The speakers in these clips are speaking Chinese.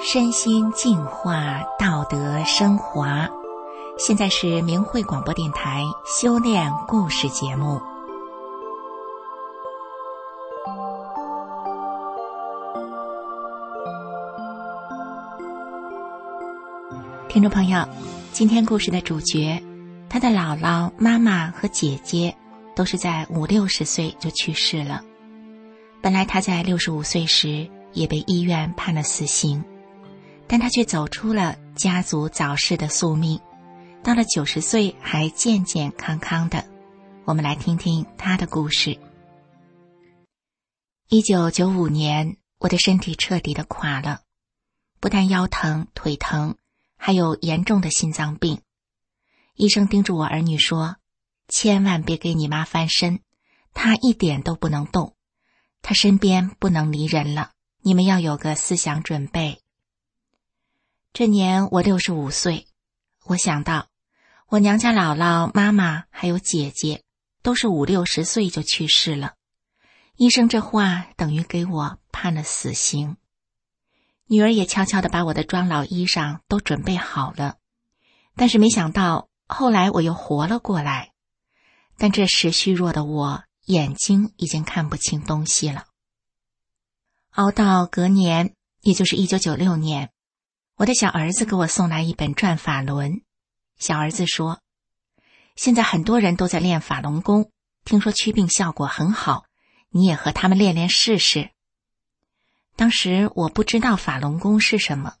身心净化，道德升华。现在是明慧广播电台修炼故事节目。听众朋友，今天故事的主角，他的姥姥、妈妈和姐姐都是在五六十岁就去世了。本来他在六十五岁时也被医院判了死刑。但他却走出了家族早逝的宿命，到了九十岁还健健康康的。我们来听听他的故事。一九九五年，我的身体彻底的垮了，不但腰疼、腿疼，还有严重的心脏病。医生叮嘱我儿女说：“千万别给你妈翻身，她一点都不能动，她身边不能离人了。你们要有个思想准备。”这年我六十五岁，我想到，我娘家姥姥、妈妈还有姐姐，都是五六十岁就去世了。医生这话等于给我判了死刑。女儿也悄悄的把我的装老衣裳都准备好了，但是没想到后来我又活了过来。但这时虚弱的我，眼睛已经看不清东西了。熬到隔年，也就是一九九六年。我的小儿子给我送来一本转法轮。小儿子说：“现在很多人都在练法轮功，听说祛病效果很好，你也和他们练练试试。”当时我不知道法轮功是什么，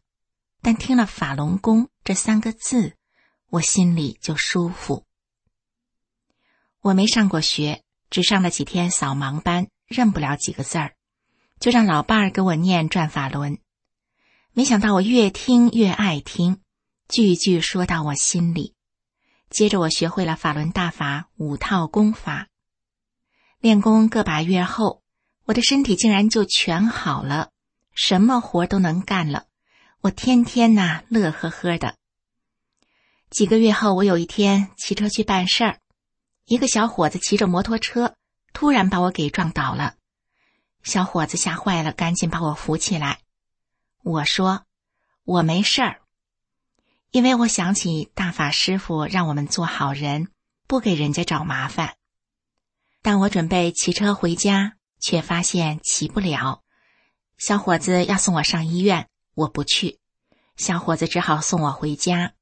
但听了“法轮功”这三个字，我心里就舒服。我没上过学，只上了几天扫盲班，认不了几个字儿，就让老伴儿给我念转法轮。没想到我越听越爱听，句句说到我心里。接着我学会了法轮大法五套功法，练功个把月后，我的身体竟然就全好了，什么活都能干了。我天天呐乐呵呵的。几个月后，我有一天骑车去办事儿，一个小伙子骑着摩托车，突然把我给撞倒了。小伙子吓坏了，赶紧把我扶起来。我说：“我没事儿，因为我想起大法师傅让我们做好人，不给人家找麻烦。当我准备骑车回家，却发现骑不了。小伙子要送我上医院，我不去。小伙子只好送我回家。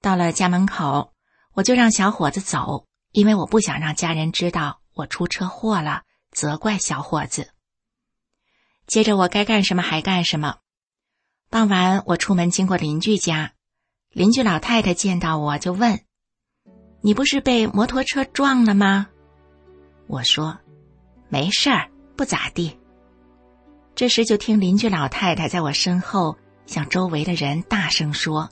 到了家门口，我就让小伙子走，因为我不想让家人知道我出车祸了，责怪小伙子。接着我该干什么还干什么。”傍晚，我出门经过邻居家，邻居老太太见到我就问：“你不是被摩托车撞了吗？”我说：“没事儿，不咋地。”这时就听邻居老太太在我身后向周围的人大声说：“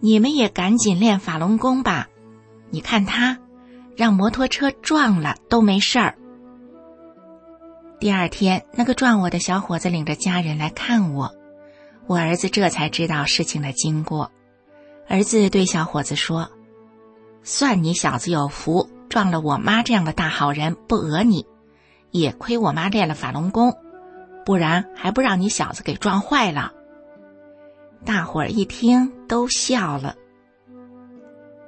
你们也赶紧练法轮功吧！你看他，让摩托车撞了都没事儿。”第二天，那个撞我的小伙子领着家人来看我。我儿子这才知道事情的经过，儿子对小伙子说：“算你小子有福，撞了我妈这样的大好人不讹你，也亏我妈练了法轮功，不然还不让你小子给撞坏了。”大伙儿一听都笑了。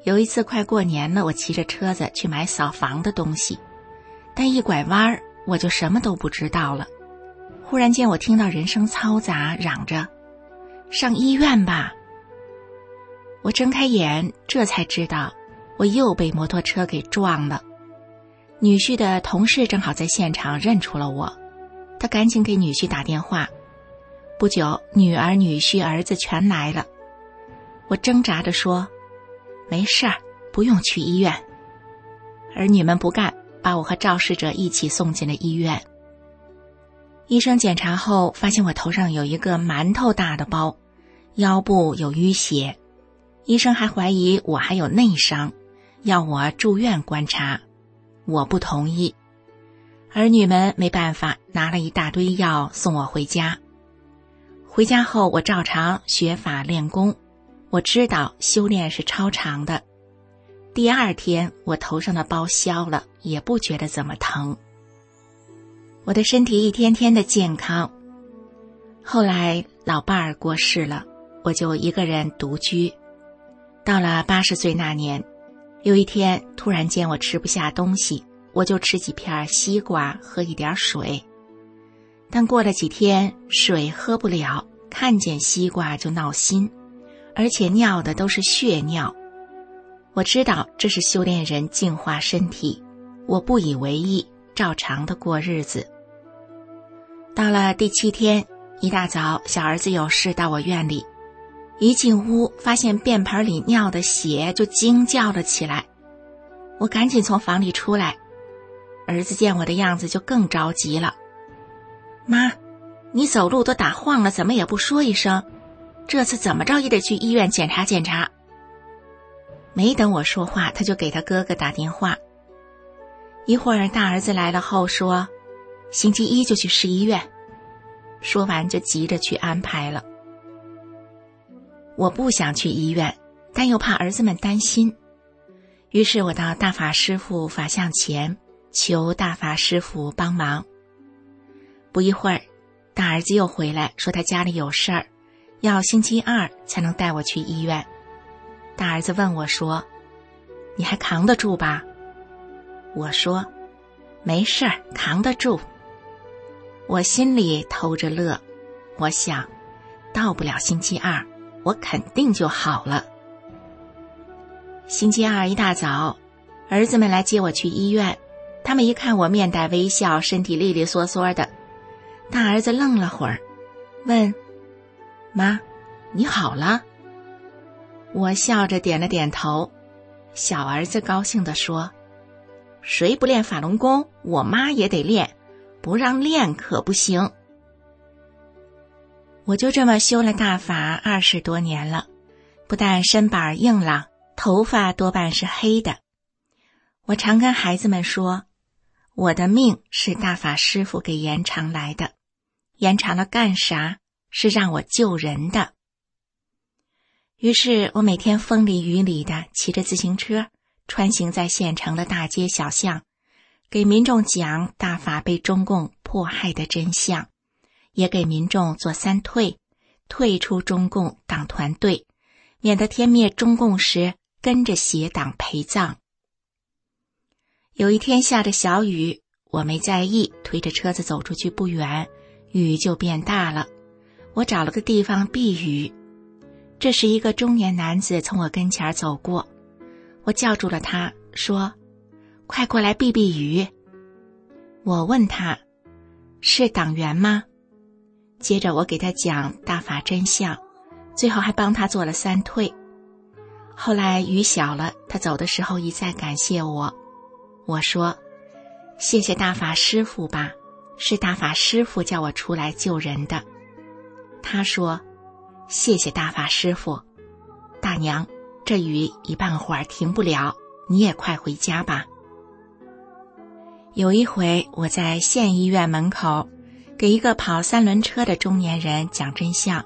有一次快过年了，我骑着车子去买扫房的东西，但一拐弯儿我就什么都不知道了。忽然间，我听到人声嘈杂，嚷着。上医院吧！我睁开眼，这才知道我又被摩托车给撞了。女婿的同事正好在现场，认出了我，他赶紧给女婿打电话。不久，女儿、女婿、儿子全来了。我挣扎着说：“没事儿，不用去医院。”儿女们不干，把我和肇事者一起送进了医院。医生检查后发现我头上有一个馒头大的包，腰部有淤血。医生还怀疑我还有内伤，要我住院观察。我不同意。儿女们没办法，拿了一大堆药送我回家。回家后，我照常学法练功。我知道修炼是超长的。第二天，我头上的包消了，也不觉得怎么疼。我的身体一天天的健康。后来，老伴儿过世了，我就一个人独居。到了八十岁那年，有一天突然间我吃不下东西，我就吃几片西瓜，喝一点水。但过了几天，水喝不了，看见西瓜就闹心，而且尿的都是血尿。我知道这是修炼人净化身体，我不以为意，照常的过日子。到了第七天，一大早，小儿子有事到我院里，一进屋发现便盆里尿的血，就惊叫了起来。我赶紧从房里出来，儿子见我的样子就更着急了。妈，你走路都打晃了，怎么也不说一声？这次怎么着也得去医院检查检查。没等我说话，他就给他哥哥打电话。一会儿，大儿子来了后说。星期一就去市医院，说完就急着去安排了。我不想去医院，但又怕儿子们担心，于是我到大法师傅法像前求大法师傅帮忙。不一会儿，大儿子又回来，说他家里有事儿，要星期二才能带我去医院。大儿子问我说：“你还扛得住吧？”我说：“没事儿，扛得住。”我心里偷着乐，我想，到不了星期二，我肯定就好了。星期二一大早，儿子们来接我去医院，他们一看我面带微笑，身体利利索索的，大儿子愣了会儿，问：“妈，你好了？”我笑着点了点头，小儿子高兴地说：“谁不练法轮功，我妈也得练。”不让练可不行。我就这么修了大法二十多年了，不但身板硬朗，头发多半是黑的。我常跟孩子们说，我的命是大法师傅给延长来的，延长了干啥？是让我救人的。于是我每天风里雨里的骑着自行车，穿行在县城的大街小巷。给民众讲大法被中共迫害的真相，也给民众做三退：退出中共党团队，免得天灭中共时跟着邪党陪葬。有一天下着小雨，我没在意，推着车子走出去不远，雨就变大了。我找了个地方避雨。这时，一个中年男子从我跟前走过，我叫住了他，说。快过来避避雨！我问他：“是党员吗？”接着我给他讲大法真相，最后还帮他做了三退。后来雨小了，他走的时候一再感谢我。我说：“谢谢大法师傅吧，是大法师傅叫我出来救人的。”他说：“谢谢大法师傅，大娘，这雨一半会儿停不了，你也快回家吧。”有一回，我在县医院门口，给一个跑三轮车的中年人讲真相，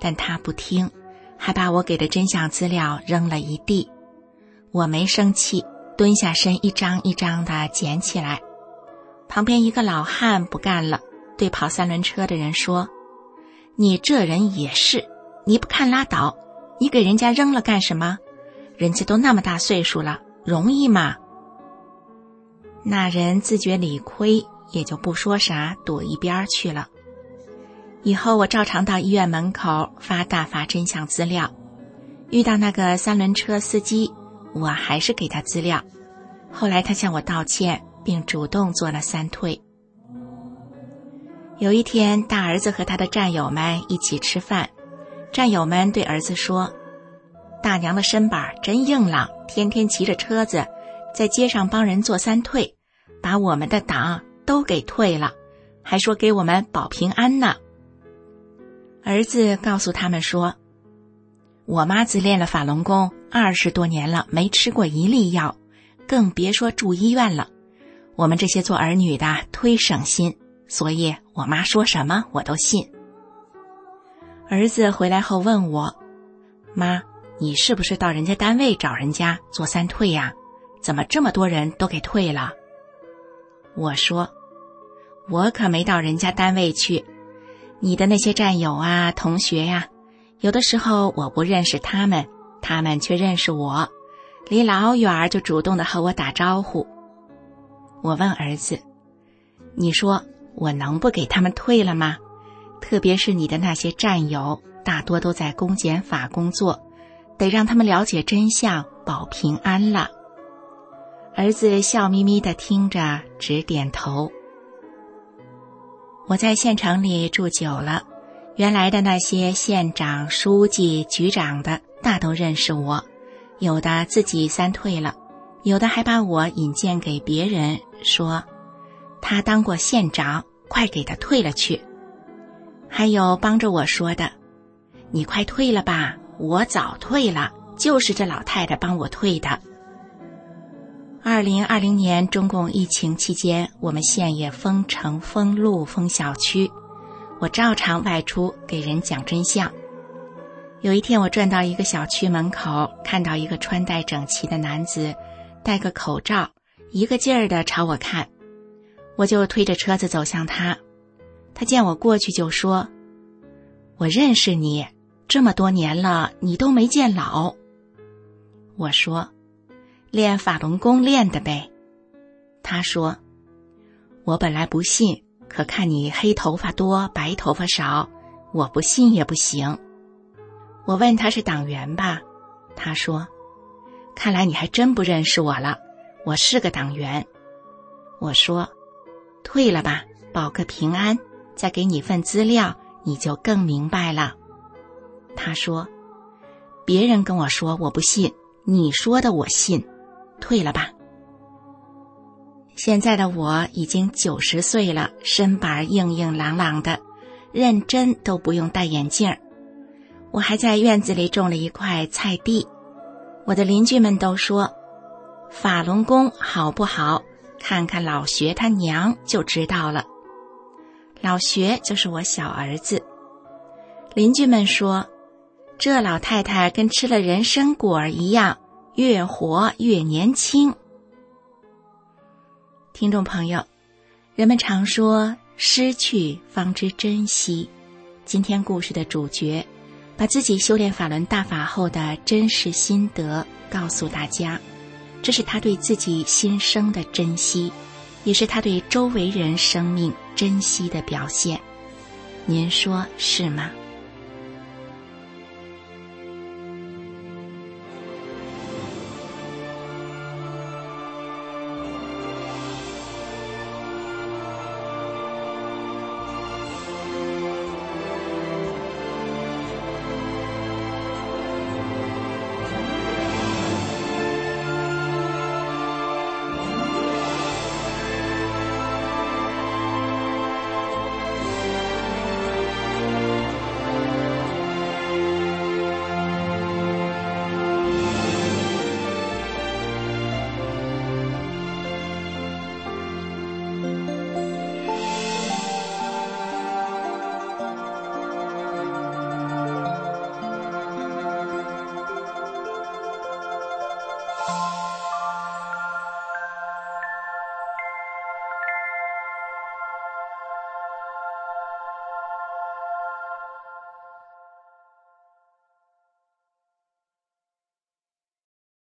但他不听，还把我给的真相资料扔了一地。我没生气，蹲下身一张一张的捡起来。旁边一个老汉不干了，对跑三轮车的人说：“你这人也是，你不看拉倒，你给人家扔了干什么？人家都那么大岁数了，容易吗？”那人自觉理亏，也就不说啥，躲一边去了。以后我照常到医院门口发大法真相资料，遇到那个三轮车司机，我还是给他资料。后来他向我道歉，并主动做了三退。有一天，大儿子和他的战友们一起吃饭，战友们对儿子说：“大娘的身板真硬朗，天天骑着车子。”在街上帮人做三退，把我们的党都给退了，还说给我们保平安呢。儿子告诉他们说：“我妈自练了法轮功二十多年了，没吃过一粒药，更别说住医院了。我们这些做儿女的忒省心，所以我妈说什么我都信。”儿子回来后问我：“妈，你是不是到人家单位找人家做三退呀？怎么这么多人都给退了？”我说：“我可没到人家单位去，你的那些战友啊、同学呀，有的时候我不认识他们，他们却认识我，离老远就主动的和我打招呼。”我问儿子：“你说我能不给他们退了吗？特别是你的那些战友，大多都在公检法工作，得让他们了解真相，保平安了。”儿子笑眯眯的听着，直点头。我在县城里住久了，原来的那些县长、书记、局长的，大都认识我，有的自己三退了，有的还把我引荐给别人。说，他当过县长，快给他退了去。还有帮着我说的，你快退了吧，我早退了，就是这老太太帮我退的。二零二零年中共疫情期间，我们县也封城、封路、封小区，我照常外出给人讲真相。有一天，我转到一个小区门口，看到一个穿戴整齐的男子，戴个口罩。一个劲儿的朝我看，我就推着车子走向他。他见我过去就说：“我认识你，这么多年了，你都没见老。”我说：“练法轮功练的呗。”他说：“我本来不信，可看你黑头发多，白头发少，我不信也不行。”我问他是党员吧，他说：“看来你还真不认识我了。”我是个党员，我说，退了吧，保个平安，再给你份资料，你就更明白了。他说，别人跟我说我不信，你说的我信，退了吧。现在的我已经九十岁了，身板硬硬朗朗的，认真都不用戴眼镜。我还在院子里种了一块菜地，我的邻居们都说。法轮功好不好？看看老学他娘就知道了。老学就是我小儿子。邻居们说，这老太太跟吃了人参果儿一样，越活越年轻。听众朋友，人们常说失去方知珍惜。今天故事的主角，把自己修炼法轮大法后的真实心得告诉大家。这是他对自己新生的珍惜，也是他对周围人生命珍惜的表现。您说是吗？